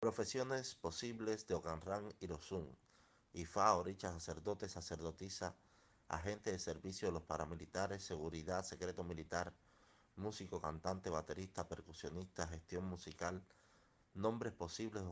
Profesiones posibles de Ocanran y Rosun. Ifá, Oricha, sacerdote, sacerdotisa, agente de servicio de los paramilitares, seguridad, secreto militar, músico, cantante, baterista, percusionista, gestión musical, nombres posibles